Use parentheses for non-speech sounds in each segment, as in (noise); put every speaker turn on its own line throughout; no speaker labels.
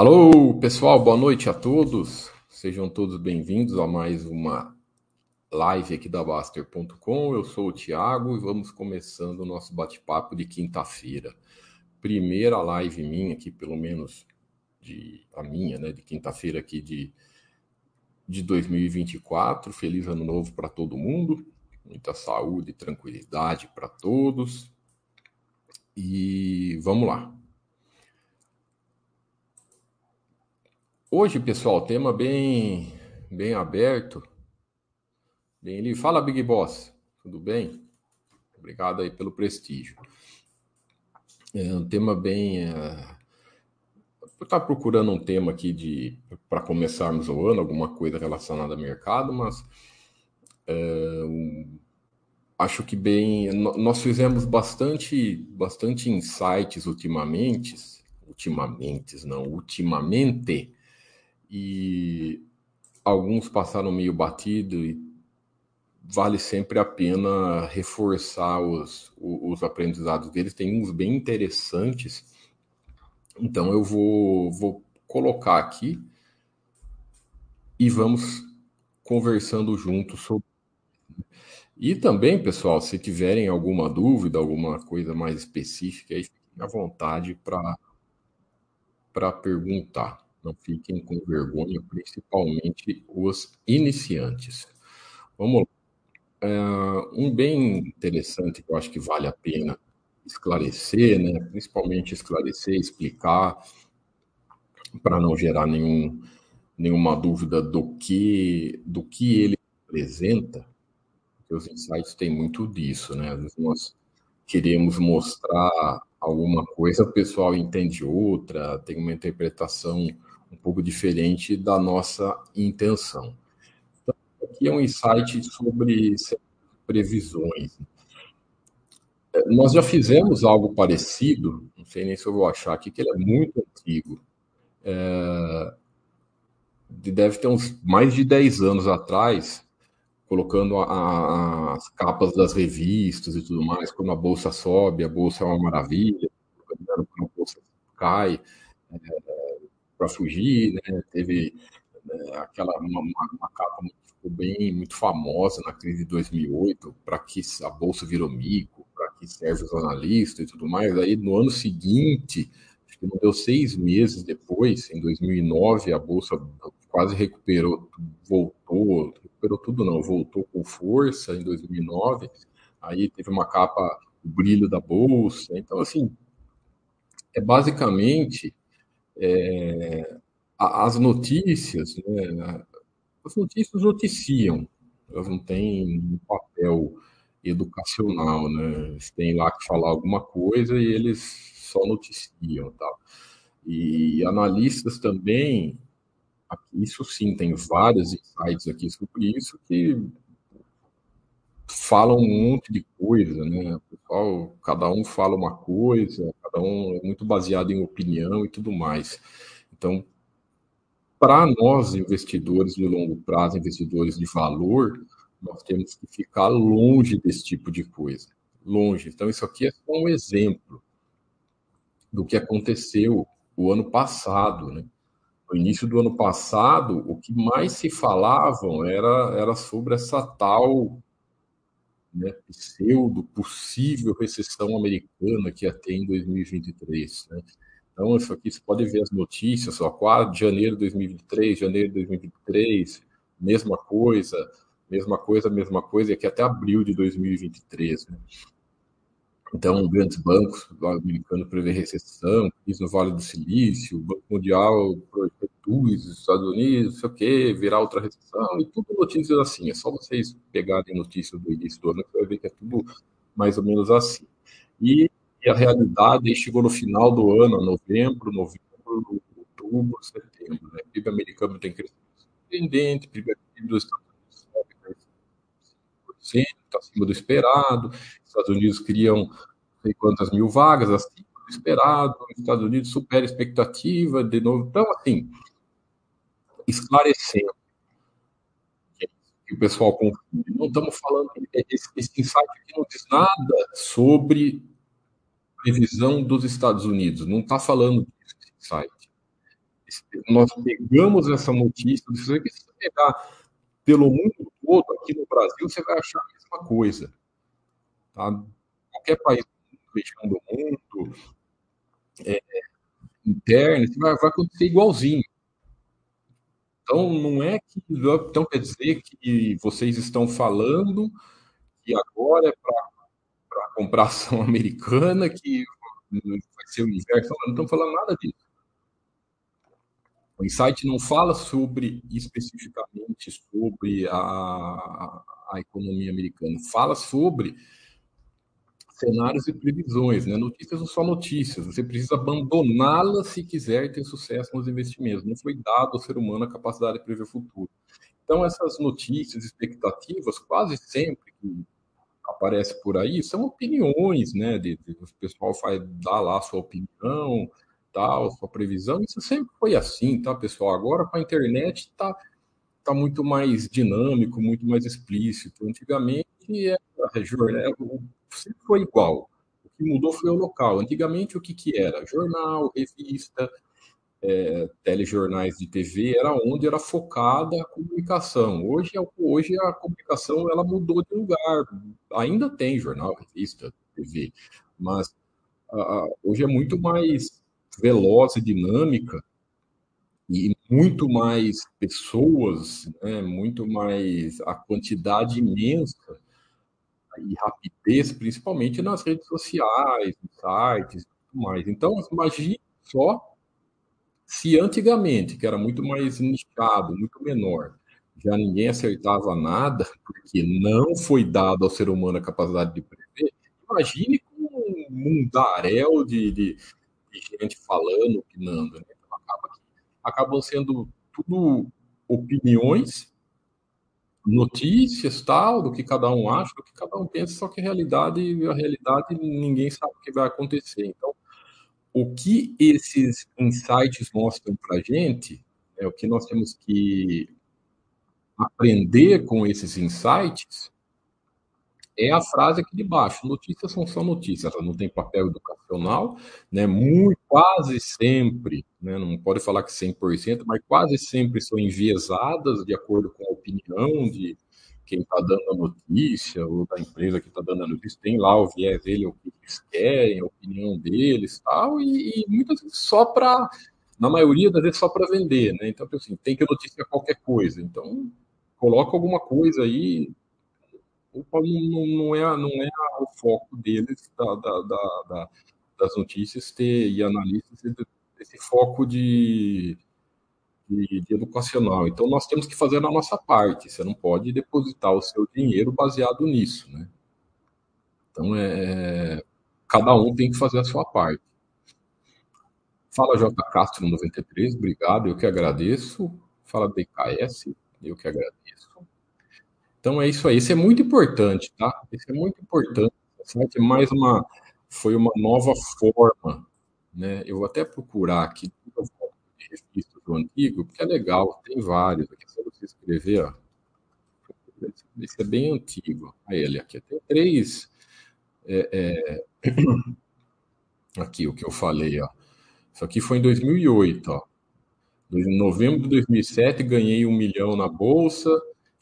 Alô, pessoal, boa noite a todos. Sejam todos bem-vindos a mais uma live aqui da Baster.com. Eu sou o Thiago e vamos começando o nosso bate-papo de quinta-feira. Primeira live minha aqui, pelo menos de a minha, né, de quinta-feira aqui de de 2024. Feliz ano novo para todo mundo. Muita saúde e tranquilidade para todos. E vamos lá. Hoje, pessoal, tema bem, bem aberto, bem livre. Fala, Big Boss, tudo bem? Obrigado aí pelo prestígio. É um tema bem. É... Eu procurando um tema aqui de para começarmos o ano, alguma coisa relacionada ao mercado, mas é, acho que bem. Nós fizemos bastante, bastante insights ultimamente, ultimamente, não, ultimamente e alguns passaram meio batido e vale sempre a pena reforçar os, os aprendizados deles. Tem uns bem interessantes. Então eu vou, vou colocar aqui e vamos conversando juntos sobre. E também, pessoal, se tiverem alguma dúvida, alguma coisa mais específica, aí fiquem à vontade para perguntar. Não fiquem com vergonha, principalmente os iniciantes. Vamos lá. É, um bem interessante que eu acho que vale a pena esclarecer, né? principalmente esclarecer, explicar, para não gerar nenhum, nenhuma dúvida do que, do que ele representa, os insights têm muito disso, né? Às vezes nós queremos mostrar alguma coisa, o pessoal entende outra, tem uma interpretação um pouco diferente da nossa intenção. Então, aqui é um insight sobre previsões. Nós já fizemos algo parecido, não sei nem se eu vou achar aqui, que ele é muito antigo. É, deve ter uns mais de 10 anos atrás, colocando a, a, as capas das revistas e tudo mais, quando a bolsa sobe, a bolsa é uma maravilha, quando a bolsa cai, é, para fugir, né? Teve né, aquela uma, uma, capa ficou bem muito famosa na crise de 2008, para que a bolsa virou mico, para que serve os analistas e tudo mais. Aí no ano seguinte, acho que não deu seis meses depois, em 2009, a bolsa quase recuperou, voltou, recuperou tudo não, voltou com força em 2009. Aí teve uma capa, o brilho da bolsa. Então assim, é basicamente é, as notícias, né, as notícias noticiam, elas não têm um papel educacional, né? Eles têm lá que falar alguma coisa e eles só noticiam, tal. E analistas também, isso sim, tem vários insights aqui sobre isso que falam um monte de coisa, né? Pessoal, cada um fala uma coisa, cada um é muito baseado em opinião e tudo mais. Então, para nós investidores de longo prazo, investidores de valor, nós temos que ficar longe desse tipo de coisa, longe. Então, isso aqui é só um exemplo do que aconteceu o ano passado, né? No início do ano passado, o que mais se falavam era, era sobre essa tal né, pseudo possível recessão americana que ia ter em 2023. Né? Então, isso aqui você pode ver as notícias, ó, 4 de janeiro de 2023, janeiro de 2023, mesma coisa, mesma coisa, mesma coisa, e aqui até abril de 2023. Né? Então, grandes bancos, o americano prevê recessão, crise no Vale do Silício, o Banco Mundial os Estados Unidos, não sei o quê, virar outra recessão, e tudo notícias assim. É só vocês pegarem notícias do início do ano que vai ver que é tudo mais ou menos assim. E, e a realidade chegou no final do ano, novembro, novembro, outubro, setembro. Né? O PIB americano tem crescimento surpreendente, o PIB dos Estados Unidos sobe 5%, está acima do esperado. Estados Unidos criam sei quantas mil vagas, do esperado. Os Estados Unidos supera a expectativa, de novo. Então, assim, esclarecendo que o pessoal confunde. Não estamos falando, esse, esse insight aqui não diz nada sobre previsão dos Estados Unidos, não está falando disso esse insight. nós pegamos essa notícia, se você pegar pelo mundo todo, aqui no Brasil, você vai achar a mesma coisa. Tá? Qualquer país região do mundo, é, interno, vai, vai acontecer igualzinho. Então, não é que. Então, quer dizer que vocês estão falando que agora é para comprar ação (laughs) americana, que vai ser o inverso. Não estamos falando nada disso. O insight não fala sobre especificamente sobre a, a economia americana, fala sobre cenários e previsões, né? Notícias são só notícias. Você precisa abandoná-las se quiser ter sucesso nos investimentos. Não foi dado ao ser humano a capacidade de prever o futuro. Então, essas notícias, expectativas, quase sempre que aparece por aí, são opiniões, né? De, de, o pessoal vai dar lá sua opinião, tal, sua previsão. Isso sempre foi assim, tá, pessoal? Agora, com a internet, tá, tá muito mais dinâmico, muito mais explícito. Antigamente, era, né, sempre foi igual. O que mudou foi o local. Antigamente, o que, que era? Jornal, revista, é, telejornais de TV, era onde era focada a comunicação. Hoje, é hoje a comunicação ela mudou de lugar. Ainda tem jornal, revista, TV, mas hoje é muito mais veloz e dinâmica e muito mais pessoas, né, muito mais a quantidade imensa e rapidez, principalmente nas redes sociais, sites e tudo mais. Então, imagine só se antigamente, que era muito mais nichado, muito menor, já ninguém acertava nada, porque não foi dado ao ser humano a capacidade de prever, imagine com um mundaréu de, de, de gente falando, opinando. Né? Então, acaba que, acabam sendo tudo opiniões notícias, tal, do que cada um acha, do que cada um pensa, só que a realidade, a realidade ninguém sabe o que vai acontecer. Então, o que esses insights mostram para a gente, é o que nós temos que aprender com esses insights, é a frase aqui de baixo. Notícias são só notícias, elas não têm papel educacional, né? Muito, quase sempre, né? não pode falar que 100%, mas quase sempre são enviesadas de acordo com a opinião de quem está dando a notícia, ou da empresa que está dando a notícia, tem lá o viés dele, o que eles querem, a opinião deles tal, e, e muitas vezes só para, na maioria das vezes, só para vender, né? Então, assim, tem que noticiar qualquer coisa. Então, coloca alguma coisa aí, não, não, é, não é o foco deles, da, da, da, das notícias, ter, e analistas, esse foco de, de, de, educacional. Então, nós temos que fazer a nossa parte. Você não pode depositar o seu dinheiro baseado nisso, né? Então, é, cada um tem que fazer a sua parte. Fala J. Castro 93, obrigado, eu que agradeço. Fala DKS, eu que agradeço. Então é isso aí. Isso é muito importante, tá? Isso é muito importante. É mais uma foi uma nova forma, né? Eu vou até procurar aqui registro do antigo, porque é legal, tem vários aqui. Só você escrever, ó. Esse é bem antigo. Aí ele aqui tem três. É, é... (coughs) Aqui o que eu falei, ó. Isso aqui foi em 2008, ó. Em novembro de 2007 ganhei um milhão na bolsa.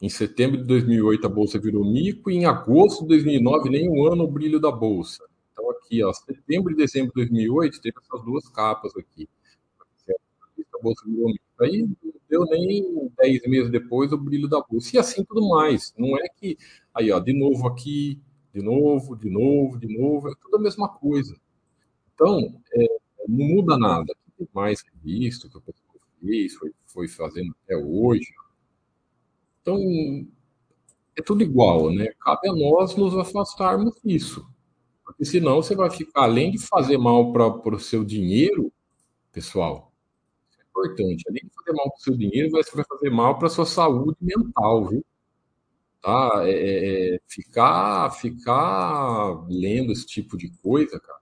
Em setembro de 2008 a bolsa virou mico e em agosto de 2009 nem um ano o brilho da bolsa. Então aqui, ó, setembro e dezembro de 2008 teve essas duas capas aqui. A bolsa virou mico. Aí não deu nem 10 meses depois o brilho da bolsa. E assim tudo mais. Não é que aí, ó, de novo aqui, de novo, de novo, de novo, é tudo a mesma coisa. Então, é, não muda nada. Mais visto que o pessoal fez, foi, foi fazendo até hoje. Então, é tudo igual, né? Cabe a nós nos afastarmos disso. Porque senão você vai ficar, além de fazer mal para o seu dinheiro, pessoal, é importante, além de fazer mal para o seu dinheiro, você vai fazer mal para a sua saúde mental, viu? Tá? É, é, é, ficar, ficar lendo esse tipo de coisa, cara,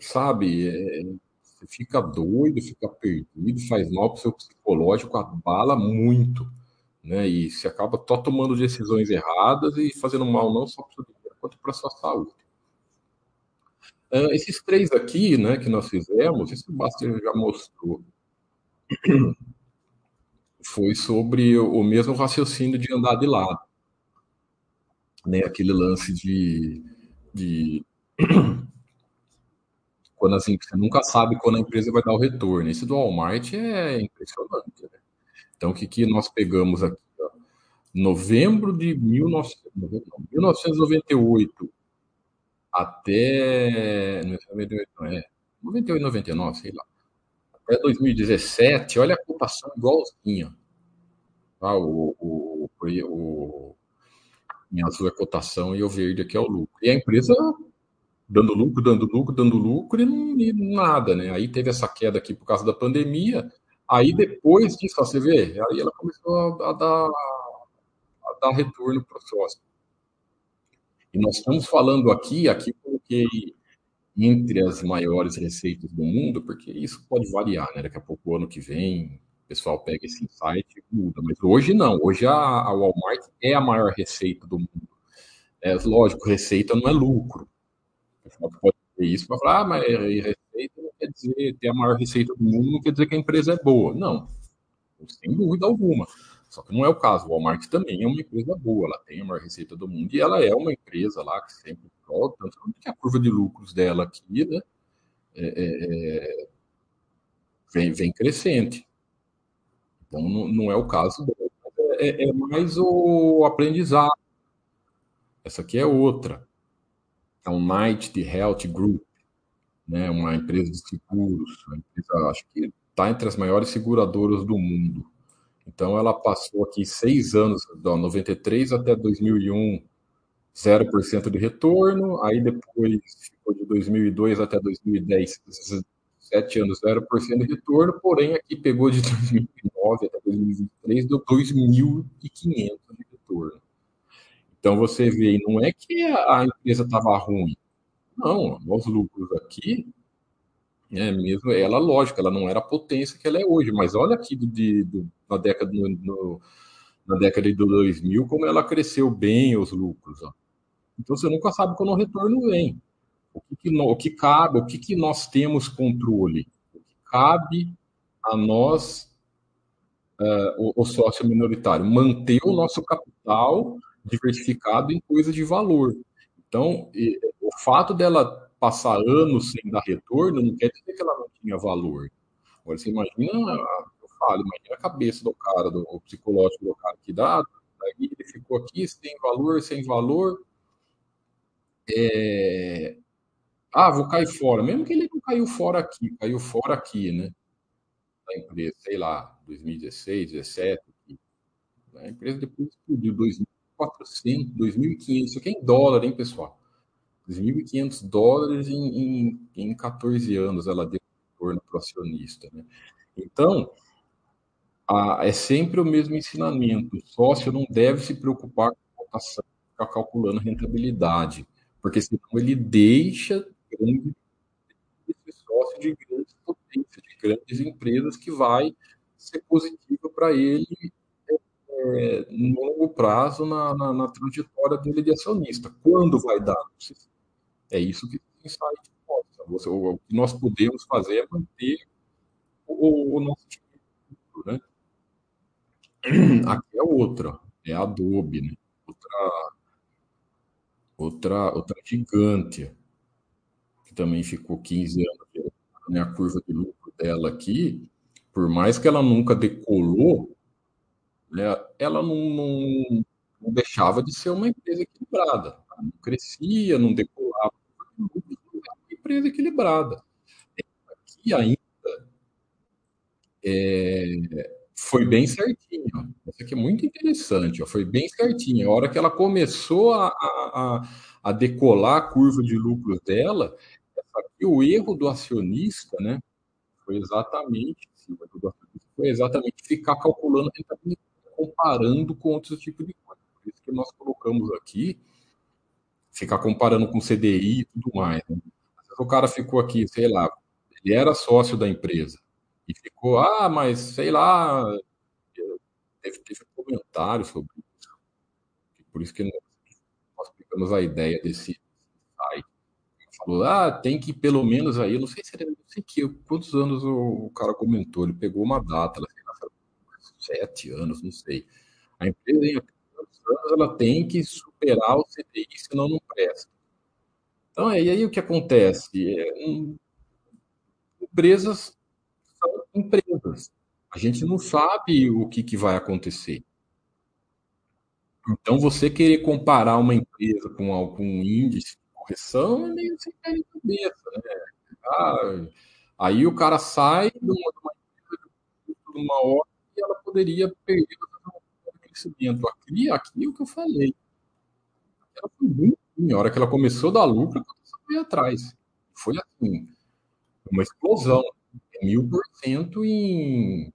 sabe? É, você fica doido, fica perdido, faz mal para o seu psicológico, abala muito, né? E você acaba só tomando decisões erradas e fazendo mal não só para o seu dinheiro, quanto para a sua saúde. Uh, esses três aqui, né, que nós fizemos, isso o Baster já mostrou, (coughs) foi sobre o mesmo raciocínio de andar de lado. Né, aquele lance de, de quando assim, você nunca sabe quando a empresa vai dar o retorno. Esse do Walmart é impressionante. Né? Então, o que, que nós pegamos aqui? Ó? Novembro de 1998 até. 98, não é? 98, 99, sei lá. Até 2017, olha a cotação igualzinha. Ah, o, o, o, o, em azul é cotação e o verde aqui é o lucro. E a empresa dando lucro, dando lucro, dando lucro e, não, e nada, né? Aí teve essa queda aqui por causa da pandemia. Aí depois disso, você vê, aí ela começou a, a dar, a dar retorno para o sócio. E nós estamos falando aqui, aqui eu coloquei entre as maiores receitas do mundo, porque isso pode variar, né? Daqui a pouco, o ano que vem, o pessoal pega esse insight e muda. Mas hoje não, hoje a, a Walmart é a maior receita do mundo. É, lógico, receita não é lucro, pode ter isso para falar, ah, mas receita não quer dizer ter a maior receita do mundo, não quer dizer que a empresa é boa. Não, sem dúvida alguma. Só que não é o caso. O Walmart também é uma empresa boa, ela tem a maior receita do mundo e ela é uma empresa lá que sempre volta, tanto que a curva de lucros dela aqui, né, é, é, é, vem, vem crescente. Então não, não é o caso dela. É, é mais o aprendizado. Essa aqui é outra é um Knight Health Group, né, uma empresa de seguros, uma empresa, acho que está entre as maiores seguradoras do mundo. Então, ela passou aqui seis anos, de 93 até 2001, 0% de retorno, aí depois ficou de 2002 até 2010, sete anos, 0% de retorno, porém aqui pegou de 2009 até 2023, deu 2.500 de retorno. Então você vê, não é que a empresa estava ruim. Não, os lucros aqui, é mesmo, ela, lógico, ela não era a potência que ela é hoje, mas olha aqui do, de, do, na, década, no, no, na década de 2000 como ela cresceu bem os lucros. Ó. Então você nunca sabe quando o retorno vem. O que, que, o que cabe, o que, que nós temos controle? O que cabe a nós, uh, o, o sócio minoritário? Manter o nosso capital diversificado em coisas de valor. Então, o fato dela passar anos sem dar retorno não quer dizer que ela não tinha valor. Agora, você imagina, eu falo, imagina a cabeça do cara, do psicológico do cara que dá, ele ficou aqui sem valor, sem valor. É... Ah, vou cair fora. Mesmo que ele não caiu fora aqui, caiu fora aqui, né? Da empresa, sei lá, 2016, 2017. A empresa depois explodiu, 2000 2.400, 2.500, isso aqui é em dólar, hein, pessoal? 2.500 dólares em, em, em 14 anos ela deu retorno para o acionista, né? Então, a, é sempre o mesmo ensinamento. O sócio não deve se preocupar com a cotação, ficar calculando rentabilidade, porque senão ele deixa grande, esse sócio de grandes potências, de grandes empresas que vai ser positiva para ele é, no longo prazo na, na, na, trajetória dele de acionista. Quando vai dar? É isso que o insight mostra. O, que nós podemos fazer é manter o, o nosso tipo né? (clears throat) Aqui é outra, é a Adobe, né? outra, outra, outra gigante, que também ficou 15 anos, né? a curva de lucro dela aqui, por mais que ela nunca decolou, ela não, não, não, deixava de ser uma empresa equilibrada. Não crescia, não decolava, uma empresa equilibrada. Aqui ainda é, foi bem certinho. Isso aqui é muito interessante, ó, foi bem certinho. A hora que ela começou a, a, a decolar a curva de lucros dela, aqui, o erro do acionista, né, foi exatamente, foi exatamente ficar calculando rentabilidade comparando com outros tipos de coisa. Por isso que nós colocamos aqui, ficar comparando com CDI e tudo mais. Né? O cara ficou aqui, sei lá, ele era sócio da empresa e ficou, ah, mas sei lá, teve, teve comentário sobre isso. Por isso que nós, nós a ideia desse site, falou, ah, tem que pelo menos aí, não sei se era, não sei que, quantos anos o, o cara comentou, ele pegou uma data, sete anos, não sei. A empresa em anos ela tem que superar o CDI, senão não presta. Então, é, e aí o que acontece? É, um, empresas são empresas. A gente não sabe o que, que vai acontecer. Então, você querer comparar uma empresa com algum índice de correção é meio sem pé de cabeça, né? Ah, aí o cara sai de uma, de uma hora e ela poderia perder o crescimento. Aqui, aqui é o que eu falei. Ela foi ruim. A hora que ela começou a dar lucro, ela foi atrás. Foi assim, uma explosão. Mil por cento em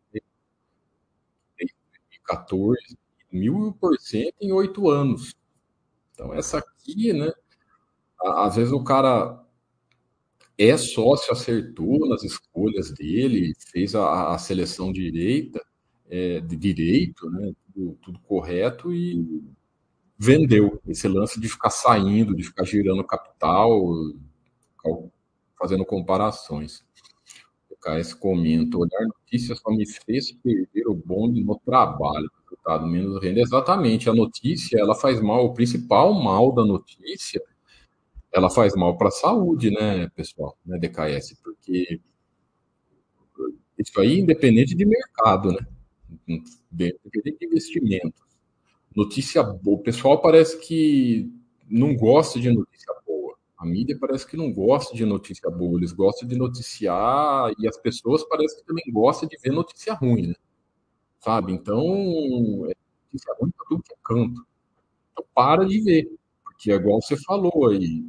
2014, mil por cento em oito anos. Então, essa aqui, né? Às vezes o cara é sócio, acertou nas escolhas dele, fez a, a seleção direita, é, de direito, né? Tudo, tudo, correto e vendeu esse lance de ficar saindo, de ficar girando capital, fazendo comparações. O KS comenta: olhar notícias só me fez perder o bonde no trabalho resultado menos renda. Exatamente, a notícia ela faz mal, o principal mal da notícia, ela faz mal para a saúde, né, pessoal, né, DKS, porque isso aí independente de mercado, né, independente de investimento. Notícia boa, o pessoal parece que não gosta de notícia boa. A mídia parece que não gosta de notícia boa, eles gostam de noticiar e as pessoas parecem que também gostam de ver notícia ruim, né? sabe? Então, é notícia ruim para tudo que é canto. Então, para de ver, porque é igual você falou aí,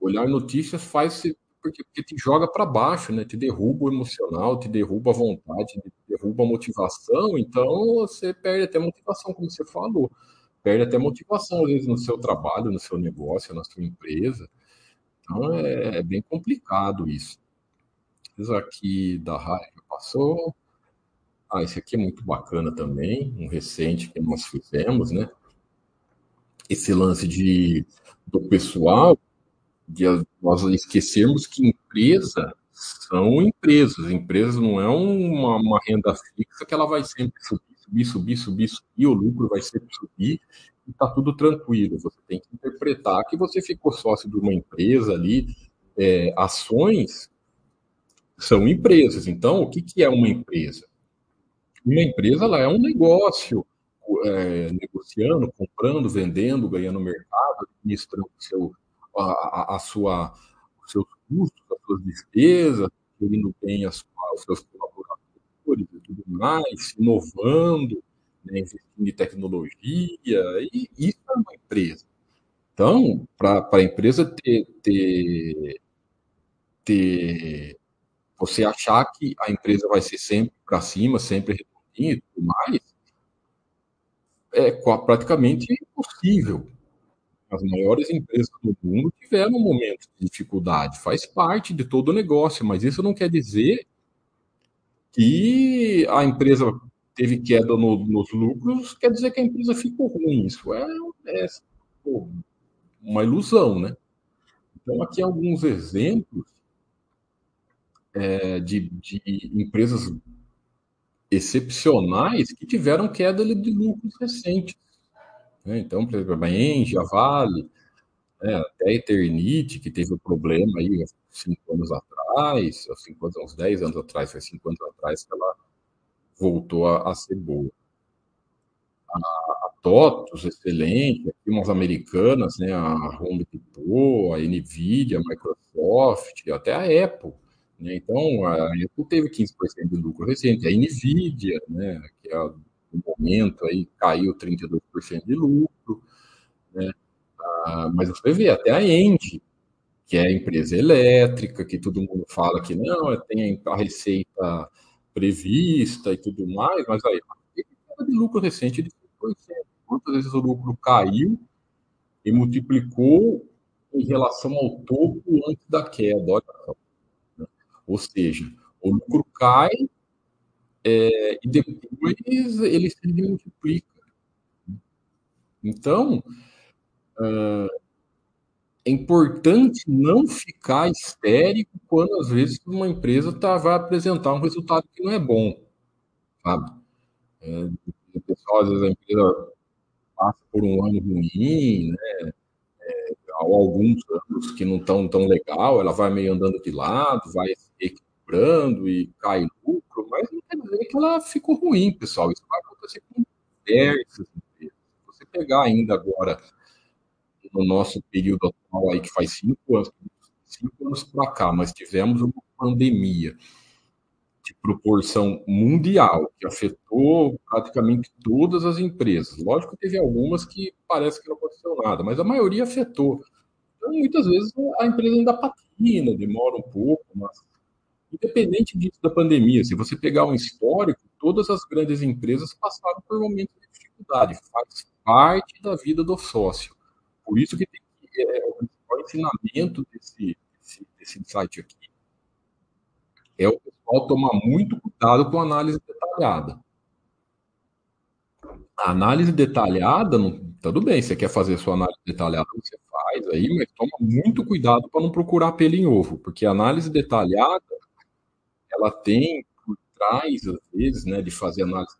olhar notícias faz porque, porque te joga para baixo, né? Te derruba o emocional, te derruba a vontade, te derruba a motivação. Então, você perde até motivação, como você falou. Perde até motivação, às vezes, no seu trabalho, no seu negócio, na sua empresa. Então, é, é bem complicado isso. Isso aqui da raiva passou. Ah, esse aqui é muito bacana também, um recente que nós fizemos, né? Esse lance de, do pessoal, de nós esquecermos que empresa são empresas. Empresas não é uma, uma renda fixa que ela vai sempre subir, subir, subir, subir, subir, o lucro vai sempre subir e está tudo tranquilo. Você tem que interpretar que você ficou sócio de uma empresa ali, é, ações são empresas. Então, o que, que é uma empresa? Uma empresa ela é um negócio, é, negociando, comprando, vendendo, ganhando mercado, administrando seu, a, a, sua, os seus custos, as suas despesas, gerindo bem as, os seus colaboradores e tudo mais, inovando, né, investindo em tecnologia, e isso é uma empresa. Então, para a empresa ter, ter, ter, você achar que a empresa vai ser sempre para cima, sempre e tudo mais, é praticamente impossível. As maiores empresas do mundo tiveram um momento de dificuldade, faz parte de todo o negócio, mas isso não quer dizer que a empresa teve queda no, nos lucros, quer dizer que a empresa ficou ruim. Isso é, é pô, uma ilusão, né? Então, aqui alguns exemplos é, de, de empresas excepcionais que tiveram queda de lucros recentes. Né? Então, por exemplo, a Engie, a Vale, né? até a Eternite, que teve um problema aí há cinco anos atrás, cinco anos, uns dez anos atrás, foi cinco anos atrás que ela voltou a, a ser boa. A, a TOTUS, excelente, aqui umas americanas, né? a Home Depot, a NVIDIA, a Microsoft, até a Apple, né? Então, a Apple teve 15% de lucro recente, a NVIDIA, né, que é, momento aí caiu 32% de lucro, né? Ah, mas você vê até a Engie, que é a empresa elétrica, que todo mundo fala que não, tem a receita prevista e tudo mais, mas aí de lucro recente de 5%. Quantas vezes o lucro caiu e multiplicou em relação ao topo antes da queda? Olha só. Ou seja, o lucro cai é, e depois ele se multiplica. Então, uh, é importante não ficar histérico quando às vezes uma empresa tá, vai apresentar um resultado que não é bom, sabe? É, o pessoal, às vezes a empresa passa por um ano ruim, né? É, alguns anos que não estão tão legal, ela vai meio andando de lado, vai se equilibrando e cai dizer que ela ficou ruim, pessoal. Isso vai acontecer com diversas empresas. Se você pegar ainda agora no nosso período atual aí, que faz cinco anos, cinco anos para cá, mas tivemos uma pandemia de proporção mundial, que afetou praticamente todas as empresas. Lógico que teve algumas que parece que não aconteceu nada, mas a maioria afetou. Então, muitas vezes a empresa ainda patina, demora um pouco, mas independente disso da pandemia, se você pegar um histórico, todas as grandes empresas passaram por momentos de dificuldade, faz parte da vida do sócio. Por isso que tem que, é, o principal ensinamento desse, desse, desse site aqui é o pessoal tomar muito cuidado com a análise detalhada. A análise detalhada, não, tudo bem, você quer fazer sua análise detalhada, você faz aí, mas toma muito cuidado para não procurar pelo em ovo, porque a análise detalhada, ela tem traz, às vezes, né, de fazer análise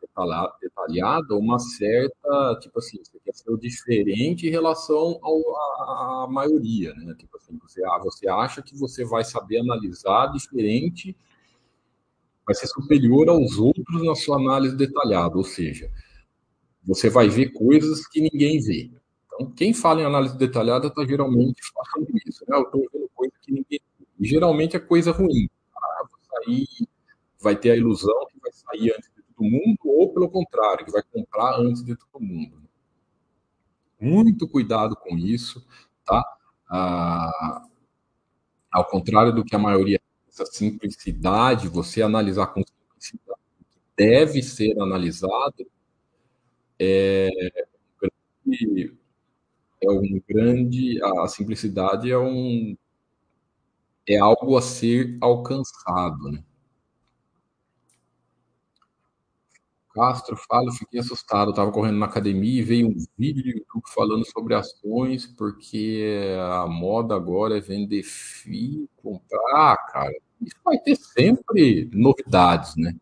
detalhada, uma certa, tipo assim, você quer ser diferente em relação à maioria, né? Tipo assim, você, ah, você acha que você vai saber analisar diferente, vai ser superior aos outros na sua análise detalhada, ou seja, você vai ver coisas que ninguém vê. Então, quem fala em análise detalhada está geralmente falando isso, né? Eu estou vendo coisa que ninguém vê. E geralmente é coisa ruim. Sair vai ter a ilusão que vai sair antes de todo mundo, ou pelo contrário, que vai comprar antes de todo mundo. Muito cuidado com isso, tá? Ah, ao contrário do que a maioria essa simplicidade, você analisar com simplicidade deve ser analisado, é, é um grande, a simplicidade é um é algo a ser alcançado, né? Castro fala, fiquei assustado. Estava correndo na academia e veio um vídeo do YouTube falando sobre ações, porque a moda agora é vender FII, comprar. Ah, cara, isso vai ter sempre novidades, né?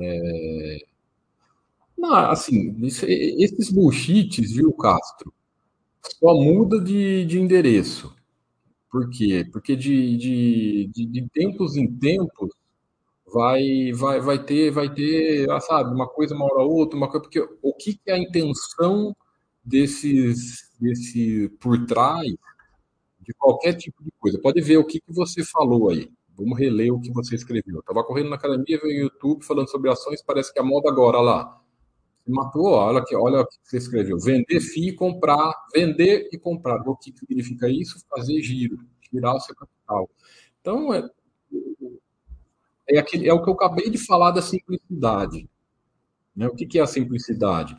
É... Não, assim, isso, esses bullshits, viu, Castro? Só muda de, de endereço. Por quê? Porque de, de, de, de tempos em tempos vai vai vai ter vai ter ah, sabe uma coisa uma hora outra uma coisa porque o que, é a intenção desses desse por trás de qualquer tipo de coisa? Pode ver o que, que você falou aí. Vamos reler o que você escreveu. Estava correndo na academia veio no YouTube falando sobre ações parece que a moda agora lá matou olha que olha o que você escreveu vender FII comprar vender e comprar o que, significa isso fazer giro girar o seu capital então é é, aquele, é o que eu acabei de falar da simplicidade. Né? O que, que é a simplicidade?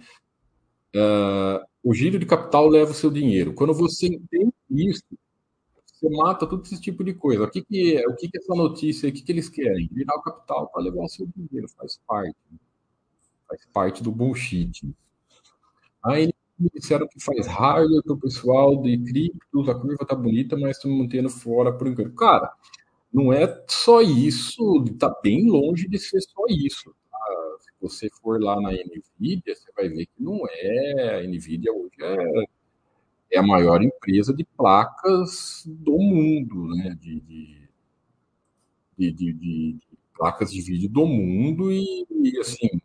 Uh, o giro de capital leva o seu dinheiro. Quando você entende isso, você mata todo esse tipo de coisa. O que, que é? O que, que é essa notícia? O que, que eles querem? Virar o capital para levar o seu dinheiro. Faz parte. Faz parte do bullshit. Aí eles disseram que faz hardware para o pessoal de criptos, a curva tá bonita, mas estão mantendo fora por enquanto. Cara, não é só isso, está bem longe de ser só isso. Tá? Se você for lá na NVIDIA, você vai ver que não é. A NVIDIA hoje é, é a maior empresa de placas do mundo, né? de, de, de, de, de placas de vídeo do mundo e, e assim,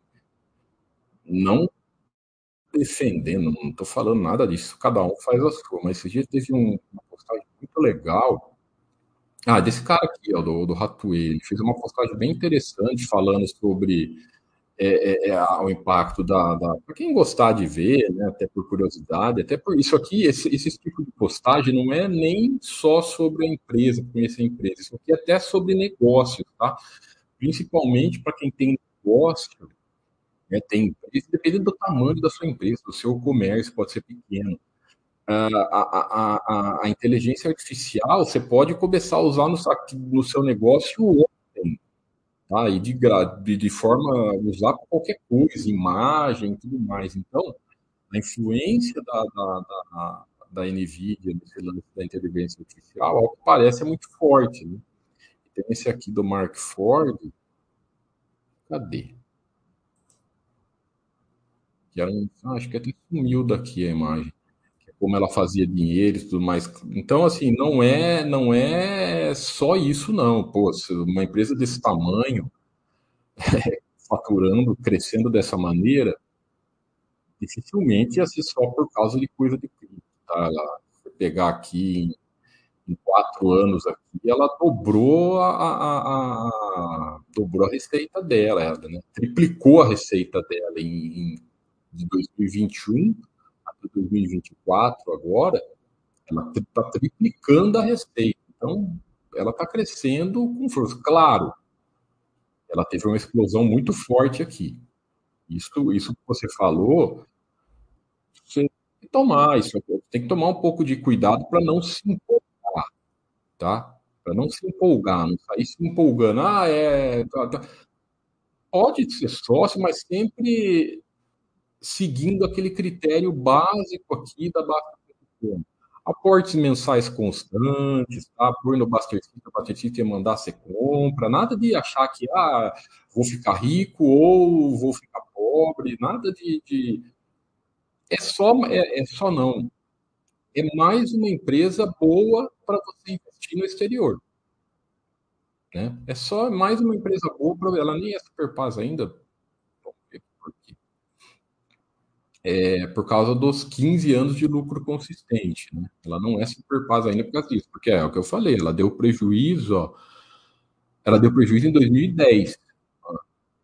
não defendendo, não estou falando nada disso, cada um faz a sua, mas esse dia teve um, uma postagem muito legal ah, desse cara aqui, ó, do, do Ratuê, ele fez uma postagem bem interessante falando sobre é, é, é o impacto da. da para quem gostar de ver, né, até por curiosidade, até por isso aqui, esse, esse tipo de postagem não é nem só sobre a empresa, conhecer a empresa, isso aqui é até sobre negócios, tá? Principalmente para quem tem negócio, né, tem empresa, dependendo do tamanho da sua empresa, do seu comércio, pode ser pequeno a, a, a, a, inteligência artificial você pode começar a usar no, no seu negócio ontem, tá? E de, de, de forma usar qualquer coisa, imagem, tudo mais. Então, a influência da, da, da, da NVIDIA, nesse lance da inteligência artificial, ao que parece é muito forte. Né? Tem esse aqui do Mark Ford. Cadê? Que era um, ah, acho que até sumiu daqui a imagem. É como ela fazia dinheiro e tudo mais. Então, assim, não é, não é só isso, não. Pô, uma empresa desse tamanho, (laughs) faturando, crescendo dessa maneira, dificilmente ia ser só por causa de coisa de cripto. Tá? Pegar aqui em quatro anos aqui, ela dobrou a, a, a, dobrou a receita dela, né? triplicou a receita dela em, em de 2021 até 2024 agora, ela está triplicando a receita. Então, ela está crescendo com força. Claro, ela teve uma explosão muito forte aqui. Isso, isso que você falou, você tem que tomar isso, tem que tomar um pouco de cuidado para não se empolgar, tá? Para não se empolgar, não sair se empolgando. Ah, é. Tá, tá. Pode ser sócio, mas sempre seguindo aquele critério básico aqui da Basta Aportes mensais constantes, tá? Põe no Bastercita, o Bastercita mandar você compra, nada de achar que ah, vou ficar rico ou vou ficar pobre, nada de, de é só, é, é só não. É mais uma empresa boa para você investir no exterior. Né? É só mais uma empresa boa ela nem é Superpaz ainda. É por causa dos 15 anos de lucro consistente. Né? Ela não é Superpaz ainda por causa disso, porque é o que eu falei, ela deu prejuízo, ó, ela deu prejuízo em 2010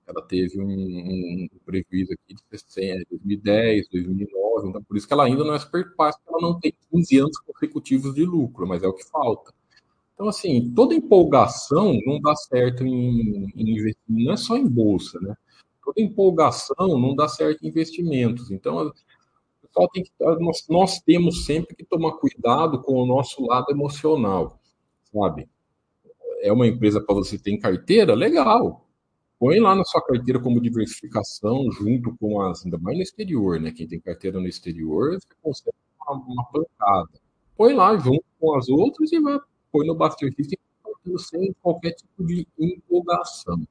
ela teve um, um prejuízo aqui de 60, 2010, 2009, então por isso que ela ainda não é super fácil, ela não tem 15 anos consecutivos de lucro, mas é o que falta. Então, assim, toda empolgação não dá certo em, em investimento, não é só em bolsa, né? Toda empolgação não dá certo em investimentos. Então, que, nós, nós temos sempre que tomar cuidado com o nosso lado emocional, sabe? É uma empresa para você ter em carteira? Legal, põe lá na sua carteira como diversificação, junto com as, ainda mais no exterior, né? Quem tem carteira no exterior, você consegue uma, uma pancada. Põe lá junto com as outras e vai, põe no Buster System sem qualquer tipo de empolgação.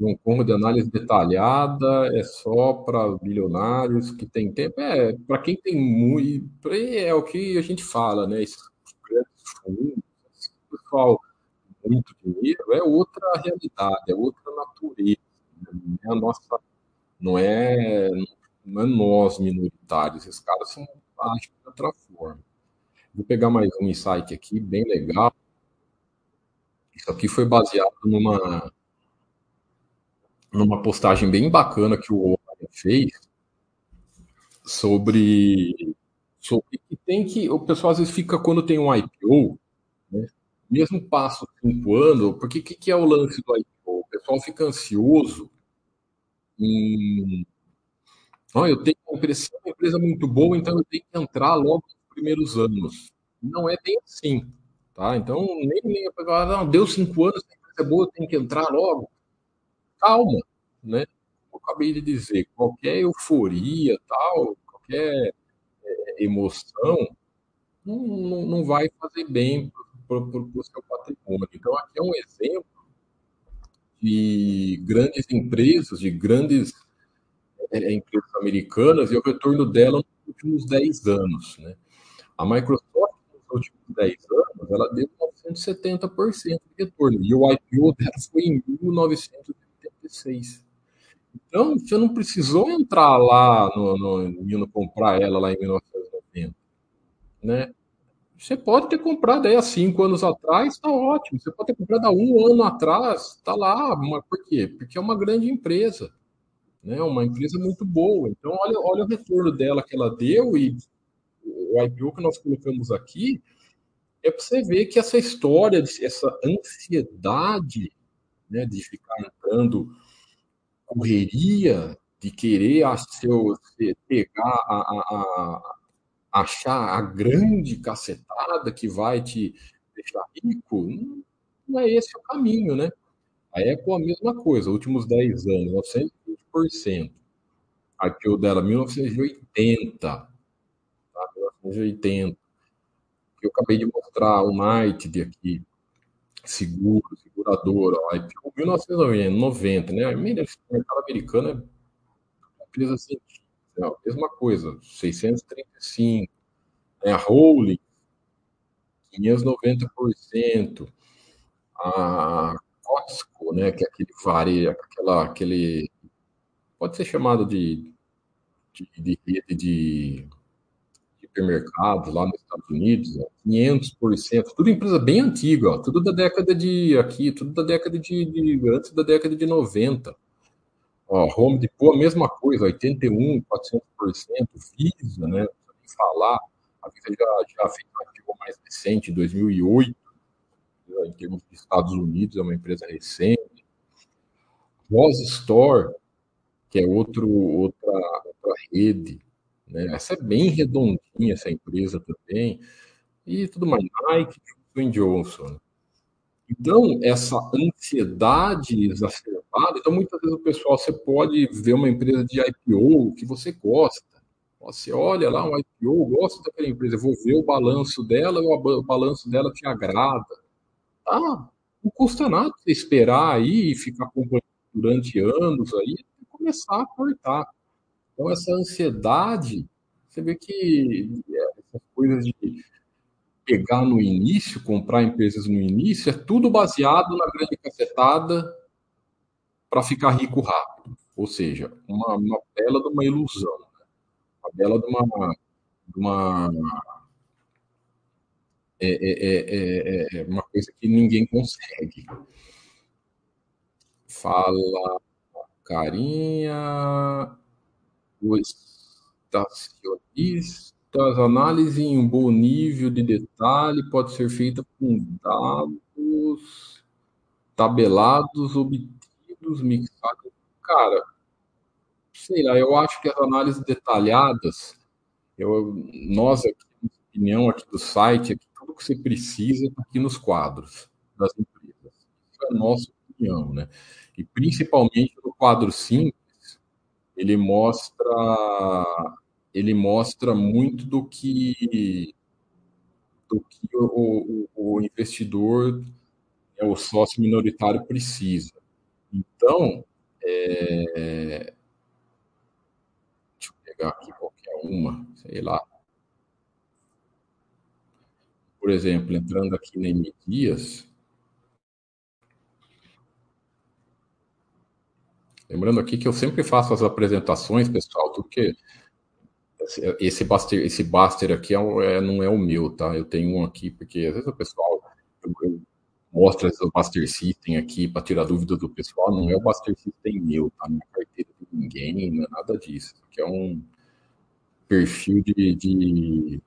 Um como de análise detalhada é só para bilionários que tem tempo. É, para quem tem muito. É o que a gente fala, né? Esses grandes fundos, pessoal muito dinheiro é outra realidade, é outra natureza. Não é a nossa, não é, não é nós minoritários, esses caras são agem de outra forma. Vou pegar mais um insight aqui, bem legal. Isso aqui foi baseado numa, numa postagem bem bacana que o Warren fez sobre, sobre que tem que. O pessoal às vezes fica, quando tem um IPO, né, mesmo passo cinco anos, porque o que, que, é o lance do IPO? O pessoal fica ansioso em. Eu tenho uma empresa, uma empresa muito boa, então eu tenho que entrar logo nos primeiros anos. Não é bem assim. Tá? Então, nem, nem ah, não, deu cinco anos, a empresa é boa, tenho que entrar logo. Calma, né? Eu acabei de dizer, qualquer euforia, tal, qualquer é, emoção, não, não, não vai fazer bem para o seu patrimônio. Então, aqui é um exemplo de grandes empresas, de grandes é, empresas americanas e o retorno dela nos últimos 10 anos. Né? A Microsoft, nos últimos 10 anos, ela deu 970% de retorno, e o IPO dela foi em 1986. Então, você não precisou entrar lá no, no, no comprar ela lá em 1990, né? Você pode ter comprado aí há cinco anos atrás, está ótimo. Você pode ter comprado há um ano atrás, está lá. Mas por quê? Porque é uma grande empresa, né? Uma empresa muito boa. Então, olha, olha o retorno dela que ela deu e o IPO que nós colocamos aqui é para você ver que essa história, essa ansiedade né, de ficar entrando correria, de querer a seu, pegar a, a, achar a grande cacetada que vai te deixar rico, não é esse o caminho, né? A Apple a mesma coisa, últimos 10 anos, 920%. IPO dela 1980, tá? 1980. Eu acabei de mostrar o United aqui, seguro, seguradora, IPO 1990, né? A mercado americano é uma empresa científica, né? mesma coisa, 635, né? a Holding, 590%, a Costco, né? Que é aquele varejo, aquela, aquele pode ser chamado de, de, de rede de supermercados lá nos Estados Unidos, ó, 500%, tudo empresa bem antiga, ó, tudo da década de aqui, tudo da década de, de antes da década de 90. Ó, Home Depot, a mesma coisa, 81, 400%, Visa, né? Falar, a Visa já, já fez um artigo mais recente, 2008, né, em termos de Estados Unidos, é uma empresa recente. Rose Store, que é outro, outra, outra rede. Né? Essa é bem redondinha, essa empresa também. E tudo mais. Nike, Johnson Johnson. Então, essa ansiedade exacerbada, então muitas vezes o pessoal, você pode ver uma empresa de IPO que você gosta. Você olha lá um IPO, gosta daquela empresa, vou ver o balanço dela, o balanço dela te agrada. Tá? Não custa nada você esperar aí e ficar acompanhando durante anos aí, começar a cortar. Então, essa ansiedade, você vê que é, essas coisas de pegar no início, comprar empresas no início, é tudo baseado na grande cacetada para ficar rico rápido. Ou seja, uma, uma bela de uma ilusão, né? uma bela de uma, de uma é, é, é, é, uma coisa que ninguém consegue. Fala Carinha, os estacionistas, análise em um bom nível de detalhe pode ser feita com dados tabelados, obtidos, mixados. Cara, sei lá, eu acho que as análises detalhadas, eu, nós aqui, opinião aqui do site, aqui, tudo que você precisa está aqui nos quadros das empresas. Isso é a nossa opinião, né? E principalmente no quadro simples, ele mostra ele mostra muito do que do que o, o, o investidor, né, o sócio minoritário precisa. Então, é... deixa eu pegar aqui qualquer uma, sei lá. Por exemplo, entrando aqui na M Dias, Lembrando aqui que eu sempre faço as apresentações, pessoal, porque esse Baster, esse Baster aqui é, é, não é o meu, tá? Eu tenho um aqui, porque às vezes o pessoal mostra o Baster System aqui para tirar dúvida do pessoal, não é o Baster System meu, tá? Não é carteira de ninguém, não é nada disso. Aqui é um perfil de, de,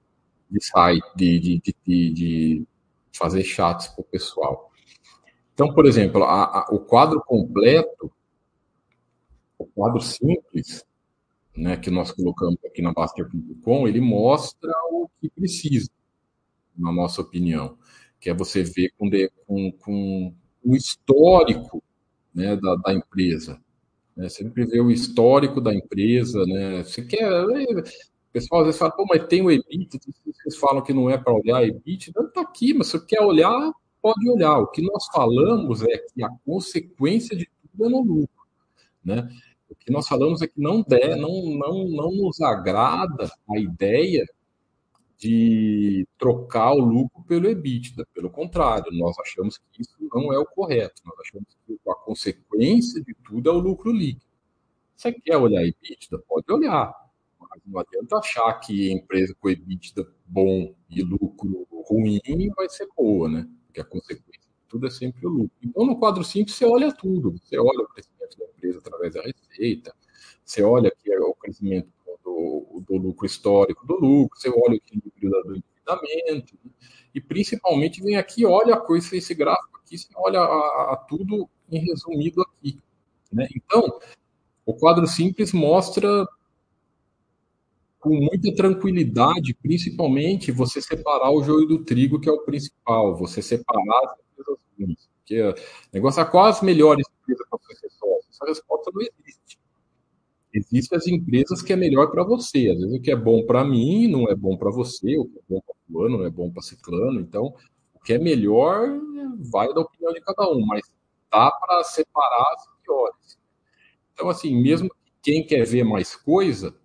de site, de, de, de, de fazer chats para o pessoal. Então, por exemplo, a, a, o quadro completo o quadro simples, né, que nós colocamos aqui na Baster.com, ele mostra o que precisa, na nossa opinião, que é você ver com, de, com, com o histórico né, da, da empresa. Né, sempre ver o histórico da empresa, né? Você quer. O pessoal às vezes fala, pô, mas tem o EBIT, vocês falam que não é para olhar EBIT, não está aqui, mas se você quer olhar, pode olhar. O que nós falamos é que a consequência de tudo é no lucro. Né? O que nós falamos é que não, der, não, não, não nos agrada a ideia de trocar o lucro pelo EBITDA. Pelo contrário, nós achamos que isso não é o correto. Nós achamos que a consequência de tudo é o lucro líquido. Você quer olhar EBITDA? Pode olhar. Mas não adianta achar que empresa com EBITDA bom e lucro ruim vai ser boa, né? Porque a consequência tudo é sempre o lucro. Então, no quadro simples, você olha tudo. Você olha o crescimento da empresa através da receita, você olha aqui o crescimento do, do lucro histórico do lucro, você olha o equilíbrio do endividamento, né? e principalmente vem aqui, olha a coisa, esse gráfico aqui, você olha a, a tudo em resumido aqui. Né? Então, o quadro simples mostra com muita tranquilidade, principalmente você separar o joio do trigo, que é o principal, você separar as empresas. Porque o negócio é qual as melhores empresas para você ser? Essa resposta não existe. Existem as empresas que é melhor para você. Às vezes o que é bom para mim não é bom para você, o que é bom para fulano não é bom para ciclano. Então, o que é melhor vai da opinião de cada um, mas dá para separar as piores. Então, assim, mesmo quem quer ver mais coisa,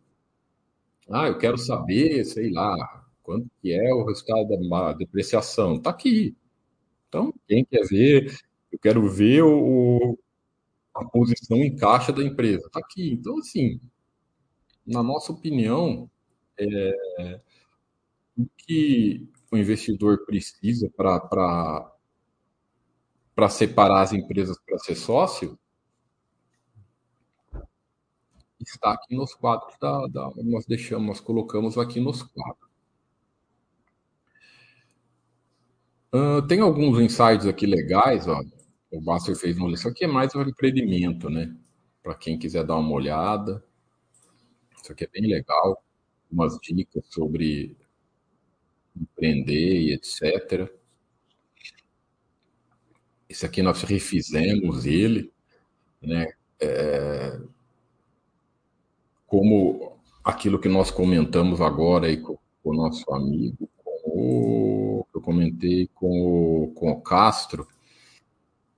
ah, eu quero saber, sei lá, quanto que é o resultado da depreciação. Está aqui. Então, quem quer ver, eu quero ver o, a posição em caixa da empresa. Está aqui. Então, assim, na nossa opinião, é, o que o investidor precisa para separar as empresas para ser sócio está aqui nos quadros da, da, nós deixamos, nós colocamos aqui nos quadros. Uh, tem alguns insights aqui legais, ó. O Basser fez uma lição que é mais um empreendimento, né? Para quem quiser dar uma olhada. Isso aqui é bem legal. Umas dicas sobre empreender e etc. Esse aqui nós refizemos ele, né? É, como aquilo que nós comentamos agora aí com o nosso amigo, o, eu comentei com o, com o Castro,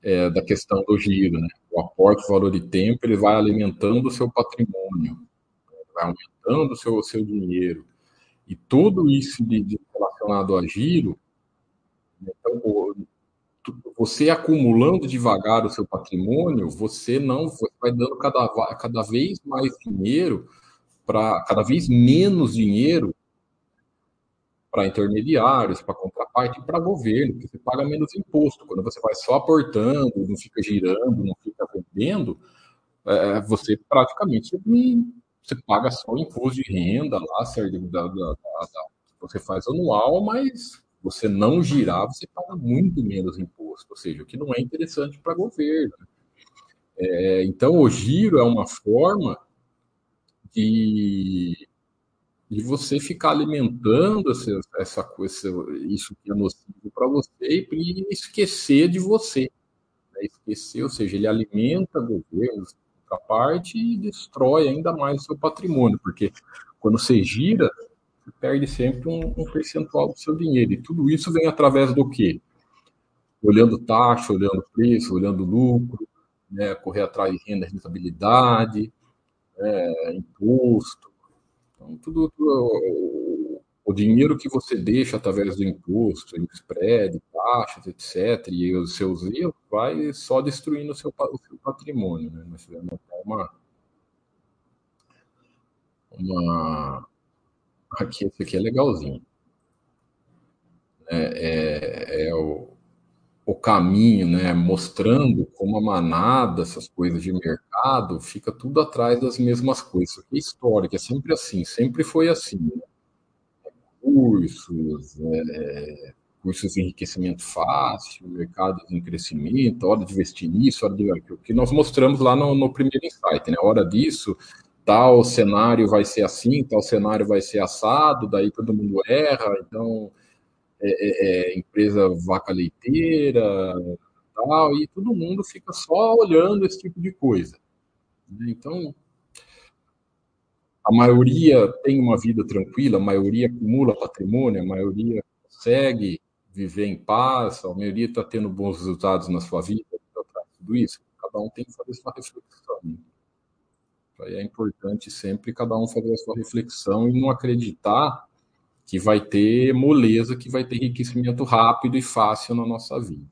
é, da questão do giro, né? O aporte, o valor de tempo, ele vai alimentando o seu patrimônio, vai aumentando o seu, o seu dinheiro. E tudo isso de, de relacionado a giro, então, você acumulando devagar o seu patrimônio, você não você vai dando cada, cada vez mais dinheiro para cada vez menos dinheiro para intermediários, para contraparte para governo, porque você paga menos imposto. Quando você vai só aportando, não fica girando, não fica vendendo, é, você praticamente você paga só imposto de renda lá, certo? Da, da, da, você faz anual, mas você não girar, você paga muito menos imposto, ou seja, o que não é interessante para governo. É, então, o giro é uma forma de de você ficar alimentando essa, essa coisa, isso que é nocivo para você e esquecer de você. Né? Esquecer, ou seja, ele alimenta governos parte e destrói ainda mais o seu patrimônio, porque quando você gira, você perde sempre um, um percentual do seu dinheiro. E tudo isso vem através do quê? Olhando taxa, olhando preço, olhando lucro, né? correr atrás de renda, rentabilidade, né? imposto, então, tudo, tudo, o dinheiro que você deixa através do imposto, spread, taxas, etc., e os seus erros, vai só destruindo o seu, o seu patrimônio. Né? Nós tivemos uma, uma. Aqui, esse aqui é legalzinho. É, é, é o, o caminho, né, mostrando como a manada, essas coisas de mercado, fica tudo atrás das mesmas coisas. Isso é histórico, é sempre assim, sempre foi assim. Né? Cursos, é, cursos de enriquecimento fácil, mercados em crescimento, hora de investir nisso, hora de o que nós mostramos lá no, no primeiro insight, né? Hora disso, tal cenário vai ser assim, tal cenário vai ser assado, daí todo mundo erra, então é, é, é, empresa vaca leiteira, tal, e todo mundo fica só olhando esse tipo de coisa. Né? Então, a maioria tem uma vida tranquila, a maioria acumula patrimônio, a maioria consegue viver em paz, a maioria está tendo bons resultados na sua vida, tudo isso. Cada um tem que fazer sua reflexão. Né? É importante sempre cada um fazer a sua reflexão e não acreditar que vai ter moleza, que vai ter enriquecimento rápido e fácil na nossa vida.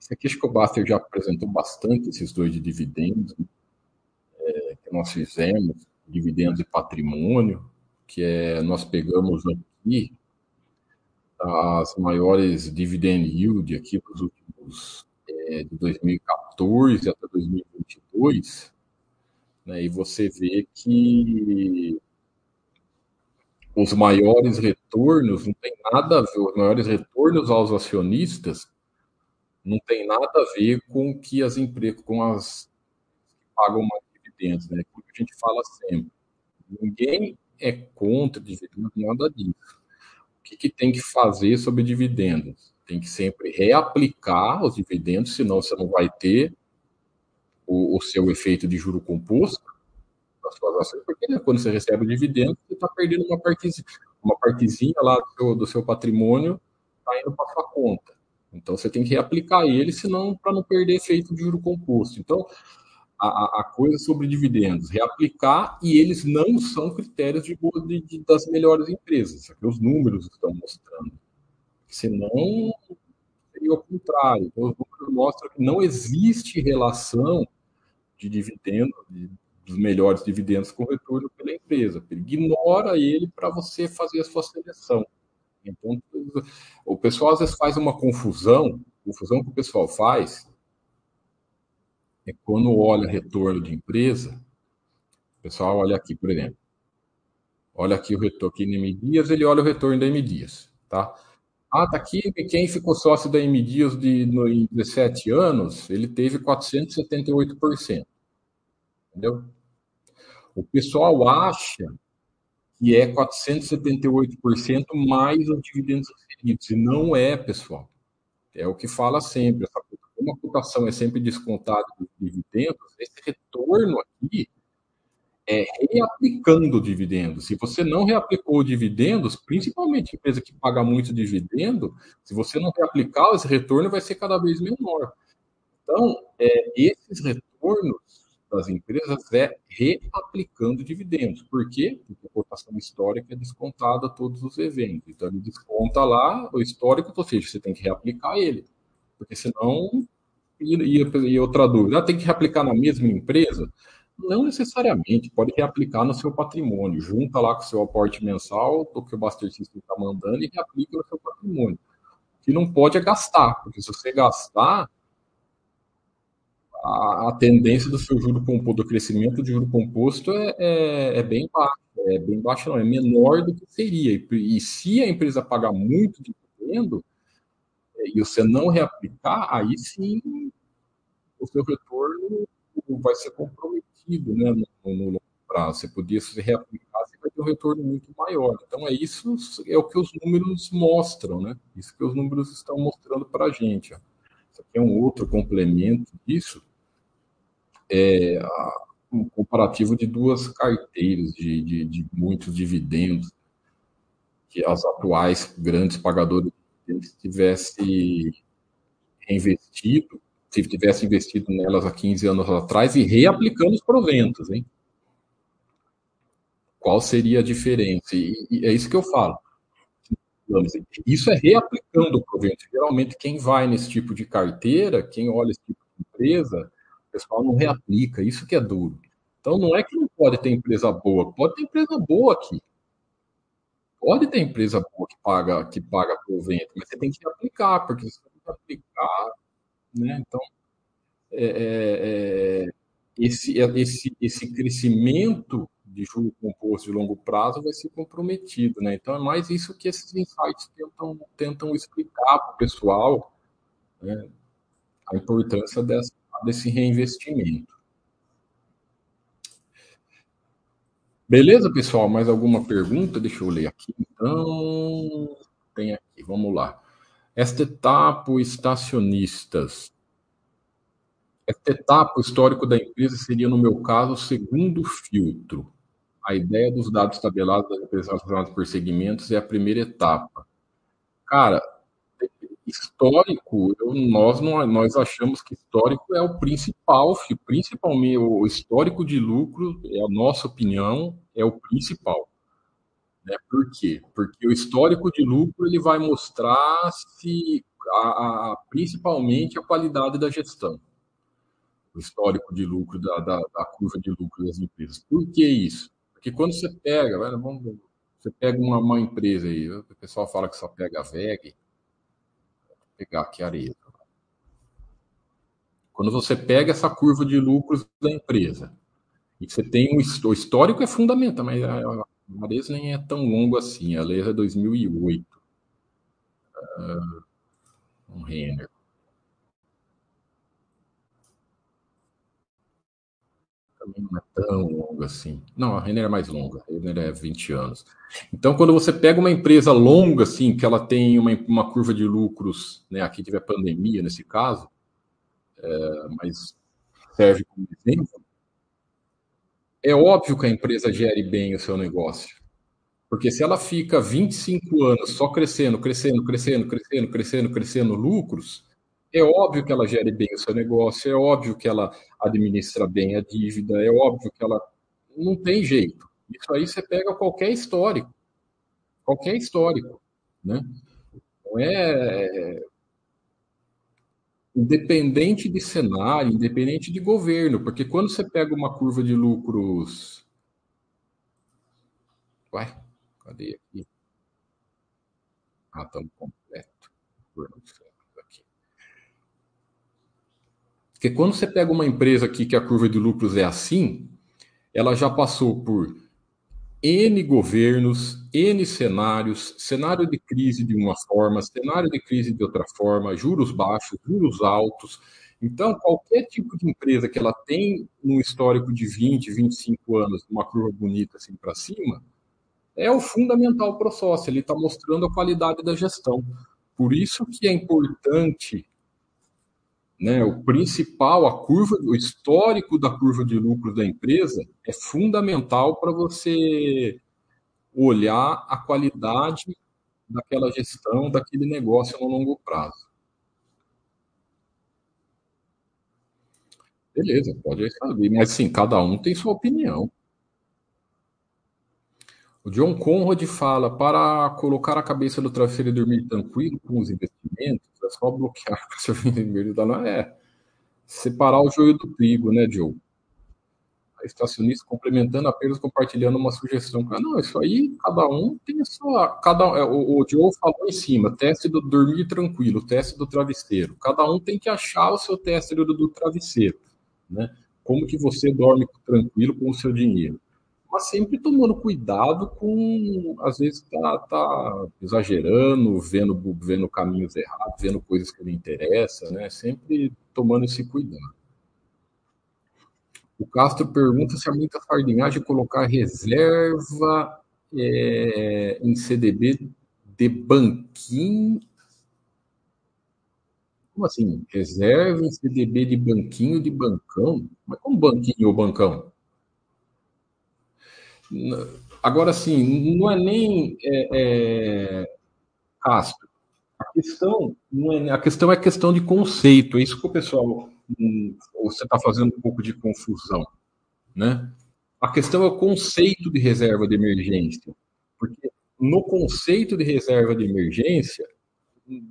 Esse aqui acho que o Baster já apresentou bastante esses dois de dividendos né? é, que nós fizemos, dividendos e patrimônio, que é nós pegamos aqui as maiores dividend yield aqui dos últimos é, de 2014 até 2022, né, e você vê que os maiores retornos não tem nada a ver, os maiores retornos aos acionistas não tem nada a ver com que as empresas, com as que pagam mais dividendos, né? Como a gente fala sempre, ninguém é contra dividendos, nada disso. O que, que tem que fazer sobre dividendos? Tem que sempre reaplicar os dividendos, senão você não vai ter o, o seu efeito de juro composto, das suas ações, porque né, quando você recebe o dividendo, você está perdendo uma partezinha, uma partezinha lá do seu, do seu patrimônio, está indo para sua conta. Então você tem que reaplicar ele, senão para não perder efeito de juro composto. Então a, a, coisa sobre dividendos, reaplicar e eles não são critérios de, de, de das melhores empresas, que os números estão mostrando. Senão seria o contrário. Então, os números mostram que não existe relação de dividendo, de, dos melhores dividendos com retorno pela empresa. Ignora ele para você fazer a sua seleção. Então, o pessoal às vezes faz uma confusão, confusão que o pessoal faz é quando olha retorno de empresa, o pessoal olha aqui, por exemplo, olha aqui o retorno aqui no M Dias, ele olha o retorno da M Dias, tá? Ah, tá aqui, quem ficou sócio da M Dias de, no, em 17 anos, ele teve 478%. Entendeu? O pessoal acha que é 478% mais os dividendos recebidos. E não é, pessoal. É o que fala sempre. Como a cotação é sempre descontada dos dividendos, esse retorno aqui é reaplicando dividendos. Se você não reaplicou dividendos, principalmente empresa que paga muito dividendo, se você não reaplicar, esse retorno vai ser cada vez menor. Então, é, esses retornos das empresas é reaplicando dividendos. Por quê? Porque a cotação histórica é descontada a todos os eventos. Então, ele desconta lá o histórico, ou seja, você tem que reaplicar ele. Porque senão. E, e, e outra dúvida, ah, tem que reaplicar na mesma empresa? Não necessariamente, pode reaplicar no seu patrimônio. Junta lá com o seu aporte mensal, do que o Buster System está mandando, e reaplica no seu patrimônio. O que não pode é gastar, porque se você gastar, a, a, tendência do seu juro composto, do crescimento de juro composto é, é, é, bem baixo, é bem baixo não, é menor do que seria. E, e se a empresa pagar muito dividendo é, e você não reaplicar, aí sim o seu retorno vai ser comprometido né, no, no longo prazo. Você podia se reaplicar, você vai ter um retorno muito maior. Então é isso, é o que os números mostram, né? Isso que os números estão mostrando para a gente. Ó. Isso aqui é um outro complemento disso é, um comparativo de duas carteiras de, de, de, muitos dividendos que as atuais grandes pagadoras tivessem reinvestido, se tivesse investido nelas há 15 anos atrás e reaplicando os proventos, hein? Qual seria a diferença? E, e é isso que eu falo. Isso é reaplicando o provento. Geralmente, quem vai nesse tipo de carteira, quem olha esse tipo de empresa, pessoal não reaplica, isso que é duro. Então não é que não pode ter empresa boa, pode ter empresa boa aqui. Pode ter empresa boa que paga, que paga provento, mas você tem que aplicar, porque você não aplicar, né? Então é, é, é esse, esse, esse crescimento de juro composto de longo prazo vai ser comprometido, né? Então é mais isso que esses insights tentam, tentam explicar para o pessoal, né? a importância dessa desse reinvestimento. Beleza, pessoal? Mais alguma pergunta? Deixa eu ler aqui. Então, tem aqui, vamos lá. Esta etapa, estacionistas. Esta etapa, histórico da empresa seria, no meu caso, o segundo filtro. A ideia dos dados tabelados relacionadas por segmentos é a primeira etapa. Cara, histórico, eu, nós, não, nós achamos que histórico é o principal, principalmente o histórico de lucro, é a nossa opinião, é o principal. Né? Por quê? Porque o histórico de lucro ele vai mostrar se a, a, principalmente a qualidade da gestão. O histórico de lucro, da, da, da, curva de lucro das empresas. Por que isso? Porque quando você pega, vamos, você pega uma, uma empresa aí, o pessoal fala que só pega a VEG, pegar aqui a areia. Quando você pega essa curva de lucros da empresa, e você tem um o histórico é fundamental, mas a, a nem é tão longo assim. A Areza é 2008. Uh, um Renner. Também não é tão longa assim. Não, a Renner é mais longa, a Renner é 20 anos. Então, quando você pega uma empresa longa, assim, que ela tem uma, uma curva de lucros, né, aqui tiver pandemia nesse caso, é, mas serve como exemplo, é óbvio que a empresa gere bem o seu negócio. Porque se ela fica 25 anos só crescendo, crescendo, crescendo, crescendo, crescendo, crescendo lucros, é óbvio que ela gere bem o seu negócio, é óbvio que ela administra bem a dívida, é óbvio que ela. Não tem jeito. Isso aí você pega qualquer histórico. Qualquer histórico. Né? Não é. Independente de cenário, independente de governo, porque quando você pega uma curva de lucros. Vai, cadê aqui? Ah, estamos completo. Aqui. Porque quando você pega uma empresa aqui que a curva de lucros é assim, ela já passou por N governos, N cenários, cenário de crise de uma forma, cenário de crise de outra forma, juros baixos, juros altos. Então, qualquer tipo de empresa que ela tem um histórico de 20, 25 anos, uma curva bonita assim para cima, é o fundamental para o sócio, ele está mostrando a qualidade da gestão. Por isso que é importante né, o principal, a curva, o histórico da curva de lucros da empresa é fundamental para você olhar a qualidade daquela gestão, daquele negócio no longo prazo. Beleza, pode saber, mas sim, cada um tem sua opinião. O John Conrad fala: para colocar a cabeça no travesseiro e dormir tranquilo com os investimentos, é só bloquear o seu vermelho da não é separar o joio do trigo, né, Joe? A estacionista complementando apenas compartilhando uma sugestão. Ah, não, isso aí cada um tem a sua. Cada, é, o, o falou em cima, teste do dormir tranquilo, teste do travesseiro. Cada um tem que achar o seu teste do, do travesseiro, né? Como que você dorme tranquilo com o seu dinheiro mas sempre tomando cuidado com, às vezes, tá, tá exagerando, vendo, vendo caminhos errados, vendo coisas que não interessam, né? Sempre tomando esse cuidado. O Castro pergunta se há muita sardinhagem colocar reserva é, em CDB de banquinho. Como assim? Reserva em CDB de banquinho de bancão? Mas como banquinho ou bancão? Agora, sim, não é nem é, é. A questão, não é, a questão é questão de conceito. É isso que o pessoal. Hum, você está fazendo um pouco de confusão. Né? A questão é o conceito de reserva de emergência. Porque no conceito de reserva de emergência,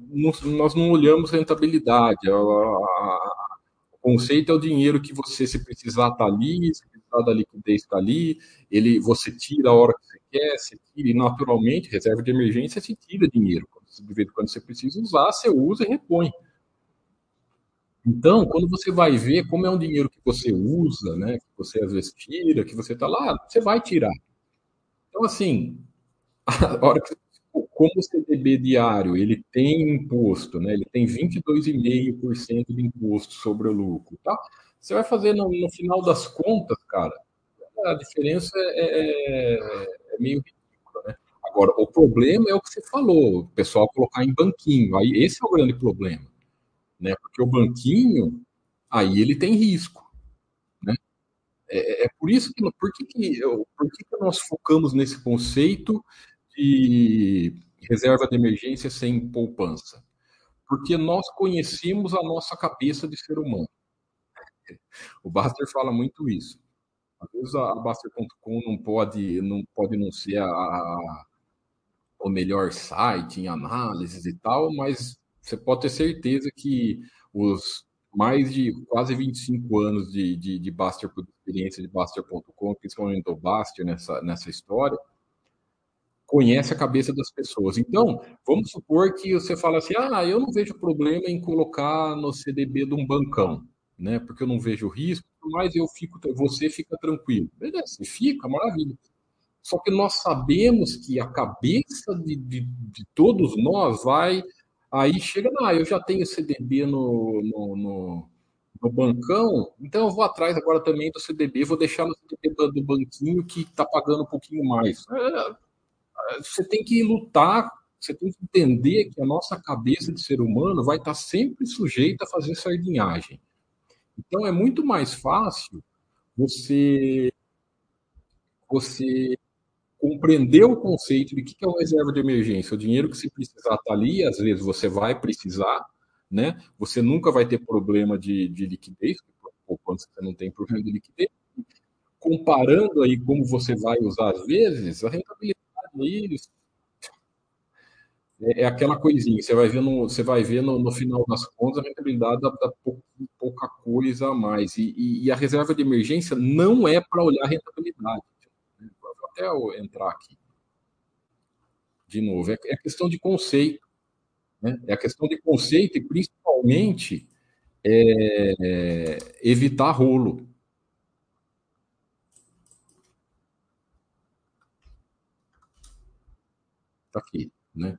nós não olhamos rentabilidade. O conceito é o dinheiro que você, se precisar, está ali, se da liquidez está ali, ele, você tira a hora que você quer, você tira, e naturalmente, reserva de emergência, se tira dinheiro. Quando, você precisa usar, você usa e repõe. Então, quando você vai ver como é um dinheiro que você usa, né, que você às vezes tira, que você está lá, você vai tirar. Então, assim, (laughs) a hora que como o CDB diário ele tem imposto, né, ele tem 22,5% de imposto sobre o lucro, tá? Você vai fazer no, no final das contas, cara, a diferença é, é, é meio ridícula, né? Agora, o problema é o que você falou, o pessoal colocar em banquinho. Aí esse é o grande problema, né? Porque o banquinho, aí ele tem risco, né? É, é, é por isso que, por que, que, por que, que nós focamos nesse conceito de reserva de emergência sem poupança? Porque nós conhecemos a nossa cabeça de ser humano. O Baster fala muito isso. Às vezes a Baster.com não pode, não pode não ser a, a, o melhor site em análises e tal, mas você pode ter certeza que os mais de quase 25 anos de, de, de Baster, de experiência de Baster.com, principalmente do Baster nessa, nessa história, conhece a cabeça das pessoas. Então, vamos supor que você fala assim: ah, eu não vejo problema em colocar no CDB de um bancão né? Porque eu não vejo risco, mas eu fico, você fica tranquilo. Beleza, fica, maravilha. Só que nós sabemos que a cabeça de, de, de todos nós vai. Aí chega, ah, eu já tenho CDB no, no, no, no, bancão, então eu vou atrás agora também do CDB, vou deixar no CDB do, do banquinho que está pagando um pouquinho mais. É, você tem que lutar, você tem que entender que a nossa cabeça de ser humano vai estar sempre sujeita a fazer sardinhagem. Então é muito mais fácil você você compreender o conceito de que é uma reserva de emergência. O dinheiro que se precisar está ali, às vezes você vai precisar, né? Você nunca vai ter problema de, de liquidez, ou quando você não tem problema de liquidez. Comparando aí como você vai usar às vezes, a rentabilidade aí é, é aquela coisinha, você vai ver no, você vai ver no, no final das contas a rentabilidade dá, dá pouca, pouca coisa a mais. E, e, e, a reserva de emergência não é para olhar a rentabilidade. Vou até entrar aqui. De novo, é, é questão de conceito. Né? É a questão de conceito e principalmente é, evitar rolo. Tá aqui, né?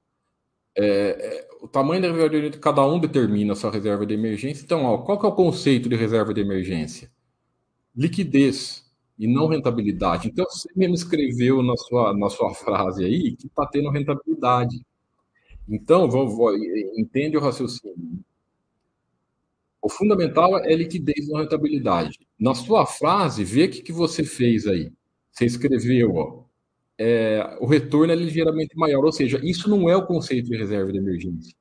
É, é, o tamanho da reserva de cada um determina a sua reserva de emergência. Então, ó, qual que é o conceito de reserva de emergência? Liquidez e não rentabilidade. Então, você mesmo escreveu na sua, na sua frase aí que está tendo rentabilidade. Então, vou, vou, entende o raciocínio. O fundamental é liquidez e não rentabilidade. Na sua frase, vê o que, que você fez aí. Você escreveu, ó, é, o retorno é ligeiramente maior. Ou seja, isso não é o conceito de reserva de emergência.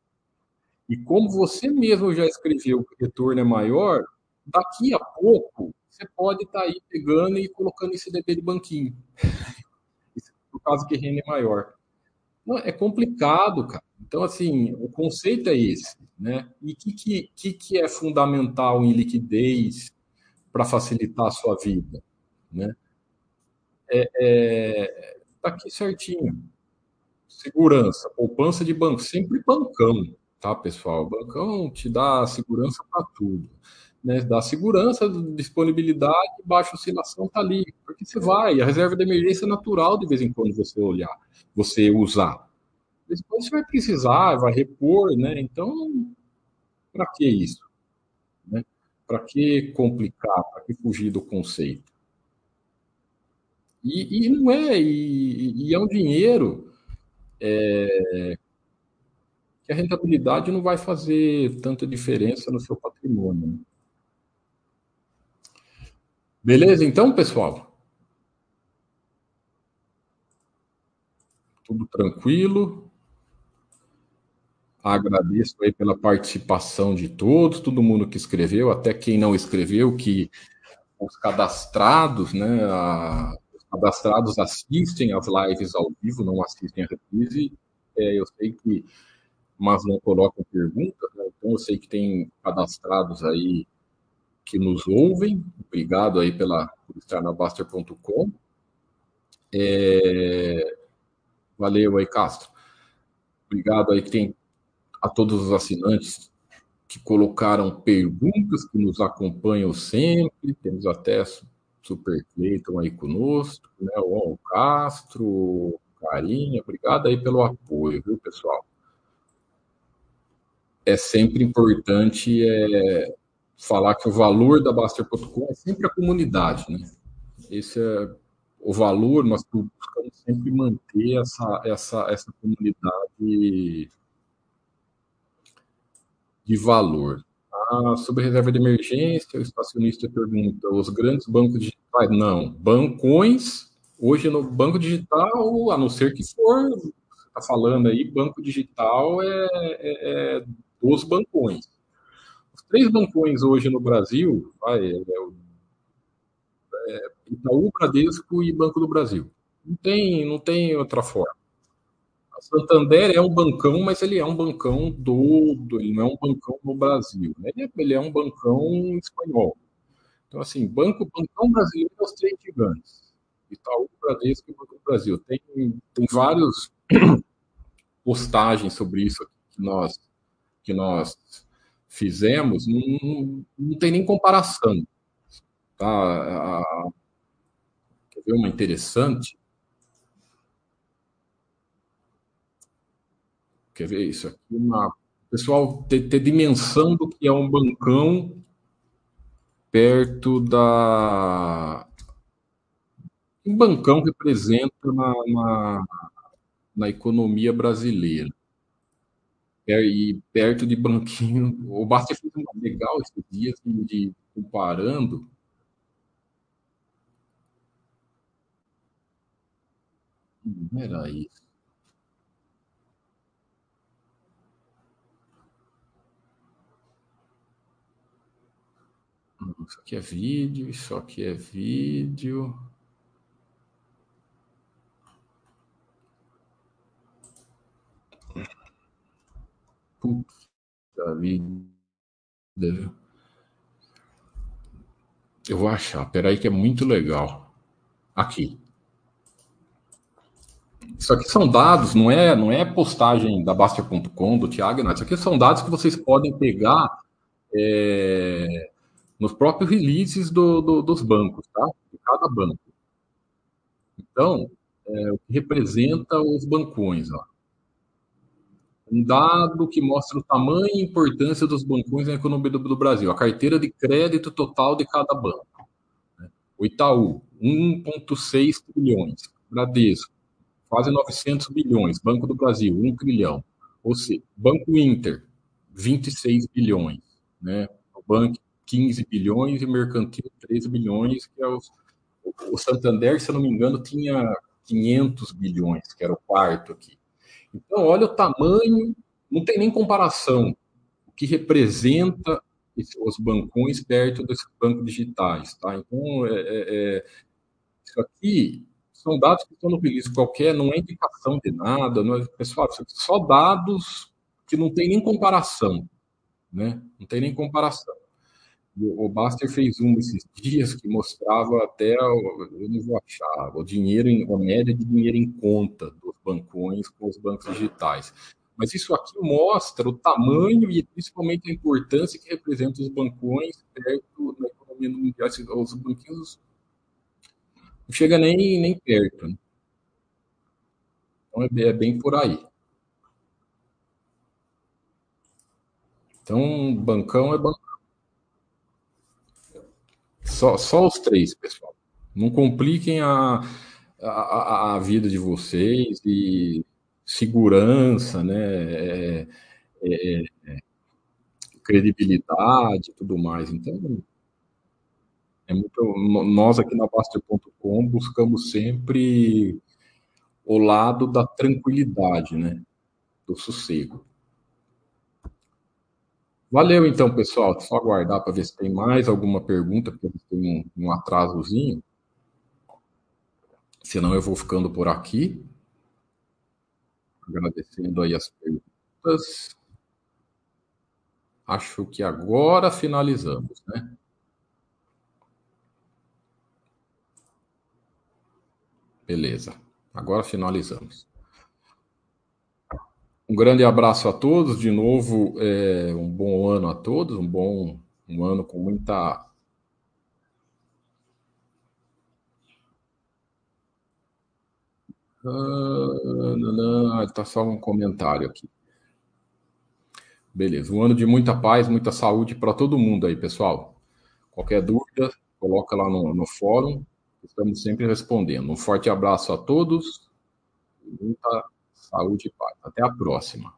E como você mesmo já escreveu que o retorno é maior, daqui a pouco você pode estar tá aí pegando e colocando esse DB de banquinho. (laughs) no caso que rende é maior. Não, é complicado, cara. Então, assim, o conceito é esse. Né? E o que, que, que é fundamental em liquidez para facilitar a sua vida? Né? É, é, Tá aqui certinho. Segurança, poupança de banco, sempre bancão, tá, pessoal? Bancão te dá segurança para tudo. Né? Dá segurança, disponibilidade, baixa oscilação tá ali. Porque você vai, a reserva de emergência é natural de vez em quando você olhar, você usar. Depois você vai precisar, vai repor, né? Então, para que isso? Né? Para que complicar? Para que fugir do conceito? E, e não é, e, e, é um dinheiro é, que a rentabilidade não vai fazer tanta diferença no seu patrimônio. Né? Beleza, então, pessoal? Tudo tranquilo. Agradeço aí pela participação de todos, todo mundo que escreveu, até quem não escreveu, que os cadastrados, né, a, cadastrados assistem às lives ao vivo, não assistem a reprise. É, eu sei que, mas não colocam perguntas, né? então eu sei que tem cadastrados aí que nos ouvem. Obrigado aí pela, por estar na Baster.com. É, valeu aí, Castro. Obrigado aí que tem a todos os assinantes que colocaram perguntas, que nos acompanham sempre. Temos até Super Cleiton aí conosco, né? O Castro, Carinha, obrigado aí pelo apoio, viu, pessoal? É sempre importante é, falar que o valor da Baster.com é sempre a comunidade, né? Esse é o valor, nós buscamos sempre manter essa, essa, essa comunidade de valor. Ah, sobre reserva de emergência, o estacionista pergunta: os grandes bancos digitais? Não, bancões. Hoje no banco digital, a não ser que for, está falando aí, banco digital é, é, é, dos bancões. Os três bancões hoje no Brasil, vai, é, é, Itaú, Bradesco e Banco do Brasil. Não tem, não tem outra forma. A Santander é um bancão, mas ele é um bancão do, ele não é um bancão no Brasil, né? ele, é, ele é um bancão espanhol. Então, assim, banco, bancão brasileiro é os três gigantes. Itaú, Bradesco e Banco do Brasil. Tem, tem várias (clears throat) postagens sobre isso que nós, que nós fizemos, não, não tem nem comparação. Tá? A, quer ver uma interessante? Quer ver isso aqui? Uma... Pessoal, ter, ter dimensão do que é um bancão perto da. Um bancão representa na, na, na economia brasileira. E perto de banquinho. O Basta fez uma legal esses dias de, de comparando Não era isso. Isso aqui é vídeo, isso aqui é vídeo. Puta vida. Eu vou achar. Peraí que é muito legal. Aqui. Isso aqui são dados, não é, não é postagem da Bastia.com, do Thiago, não. Isso aqui são dados que vocês podem pegar é, nos próprios releases do, do, dos bancos, tá? De cada banco. Então, é, o que representa os bancões, ó. Um dado que mostra o tamanho e importância dos bancões na economia do, do Brasil. A carteira de crédito total de cada banco. Né? O Itaú, 1,6 trilhões. Bradesco, quase 900 bilhões. Banco do Brasil, 1 trilhão. Ou seja, Banco Inter, 26 bilhões. Né? O Banco, 15 bilhões e Mercantil, 13 bilhões, que é os, o Santander, se eu não me engano, tinha 500 bilhões, que era o quarto aqui. Então, olha o tamanho, não tem nem comparação o que representa os bancões perto desses bancos digitais, tá? Então, é, é, é, isso aqui são dados que estão no release qualquer, não é indicação de nada, não é, pessoal, só dados que não tem nem comparação, né? Não tem nem comparação. O Baster fez um esses dias que mostrava até, eu não vou achar, o dinheiro, a média de dinheiro em conta dos bancões com os bancos digitais. Mas isso aqui mostra o tamanho e principalmente a importância que representam os bancões perto da economia mundial. Os banquinhos não chega nem, nem perto. Né? Então é, é bem por aí. Então, bancão é bancão. Só, só os três, pessoal. Não compliquem a, a, a vida de vocês e segurança, né? É, é, é, credibilidade e tudo mais. Então, é muito, nós aqui na Baster.com buscamos sempre o lado da tranquilidade, né? Do sossego. Valeu, então, pessoal. Só aguardar para ver se tem mais alguma pergunta, porque tem um, um atrasozinho. Senão eu vou ficando por aqui. Agradecendo aí as perguntas. Acho que agora finalizamos, né? Beleza. Agora finalizamos. Um grande abraço a todos, de novo, é, um bom ano a todos, um bom um ano com muita. Ah, está só um comentário aqui. Beleza, um ano de muita paz, muita saúde para todo mundo aí, pessoal. Qualquer dúvida, coloca lá no, no fórum, estamos sempre respondendo. Um forte abraço a todos, muita Saúde e paz. Até a próxima.